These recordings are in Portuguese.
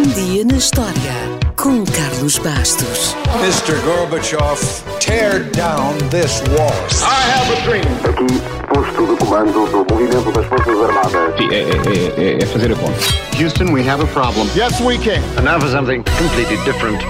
Um dia na história com Carlos Bastos. Mr. Gorbachev, tear down this wall. I have a dream. Aqui, posto de comando do movimento das Forças Armadas. Sim, é, é- é- é fazer a conta. Houston, we have a problem. Yes, we can. And now for something completely different.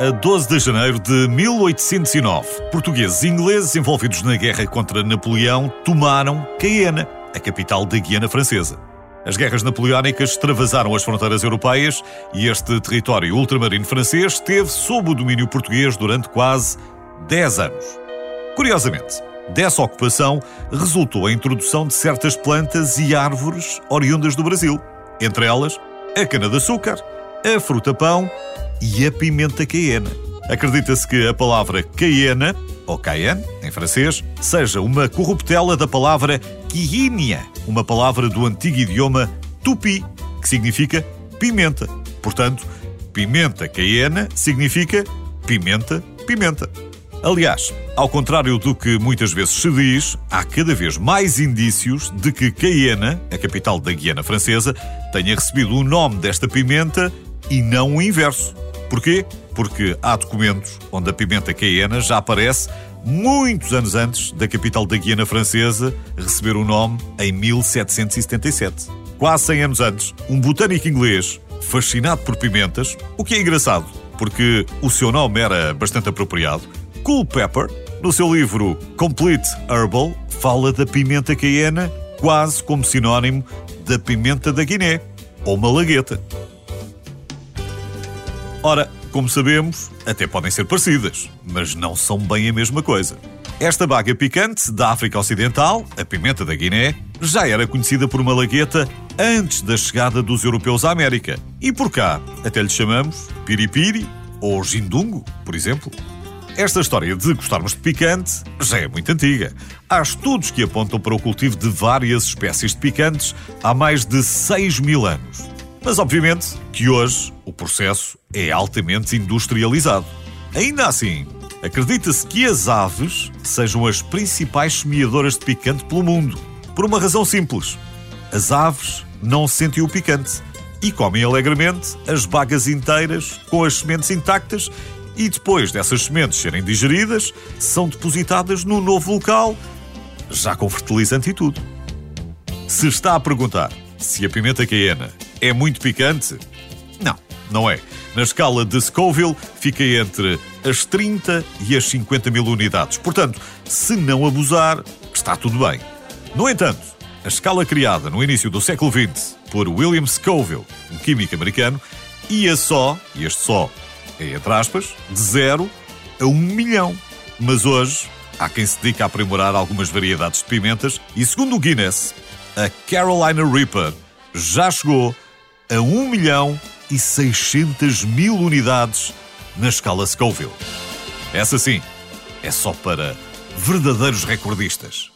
A 12 de janeiro de 1809, portugueses e ingleses envolvidos na guerra contra Napoleão tomaram Cayena, a capital da Guiana Francesa. As guerras napoleónicas extravasaram as fronteiras europeias e este território ultramarino francês esteve sob o domínio português durante quase 10 anos. Curiosamente, dessa ocupação resultou a introdução de certas plantas e árvores oriundas do Brasil, entre elas a cana-de-açúcar, a fruta-pão e a pimenta cayena. Acredita-se que a palavra cayena, cayenne, em francês, seja uma corruptela da palavra quihinia, uma palavra do antigo idioma tupi, que significa pimenta. Portanto, pimenta cayena significa pimenta, pimenta. Aliás, ao contrário do que muitas vezes se diz, há cada vez mais indícios de que Cayena, a capital da Guiana Francesa, tenha recebido o nome desta pimenta e não o inverso. Porquê? Porque há documentos onde a pimenta Cayena já aparece muitos anos antes da capital da Guiana Francesa receber o nome em 1777. Quase 100 anos antes, um botânico inglês, fascinado por pimentas, o que é engraçado, porque o seu nome era bastante apropriado, Culpeper, no seu livro Complete Herbal, fala da pimenta cayena quase como sinónimo da pimenta da Guiné, ou malagueta. Ora, como sabemos, até podem ser parecidas, mas não são bem a mesma coisa. Esta baga picante da África Ocidental, a pimenta da Guiné, já era conhecida por malagueta antes da chegada dos europeus à América. E por cá, até lhe chamamos piripiri ou jindungo, por exemplo. Esta história de gostarmos de picante já é muito antiga. Há estudos que apontam para o cultivo de várias espécies de picantes há mais de 6 mil anos. Mas, obviamente, que hoje o processo é altamente industrializado. Ainda assim, acredita-se que as aves sejam as principais semeadoras de picante pelo mundo. Por uma razão simples: as aves não sentem o picante e comem alegremente as bagas inteiras com as sementes intactas e depois dessas sementes serem digeridas, são depositadas no novo local, já com fertilizante e tudo. Se está a perguntar se a pimenta cayena é muito picante, não, não é. Na escala de Scoville fica entre as 30 e as 50 mil unidades. Portanto, se não abusar, está tudo bem. No entanto, a escala criada no início do século XX por William Scoville, um químico americano, ia só, e este só é entre aspas, de 0 a 1 um milhão. Mas hoje há quem se dedica a aprimorar algumas variedades de pimentas e, segundo o Guinness, a Carolina Reaper já chegou a 1 milhão e 600 mil unidades na escala Scoville. Essa sim, é só para verdadeiros recordistas.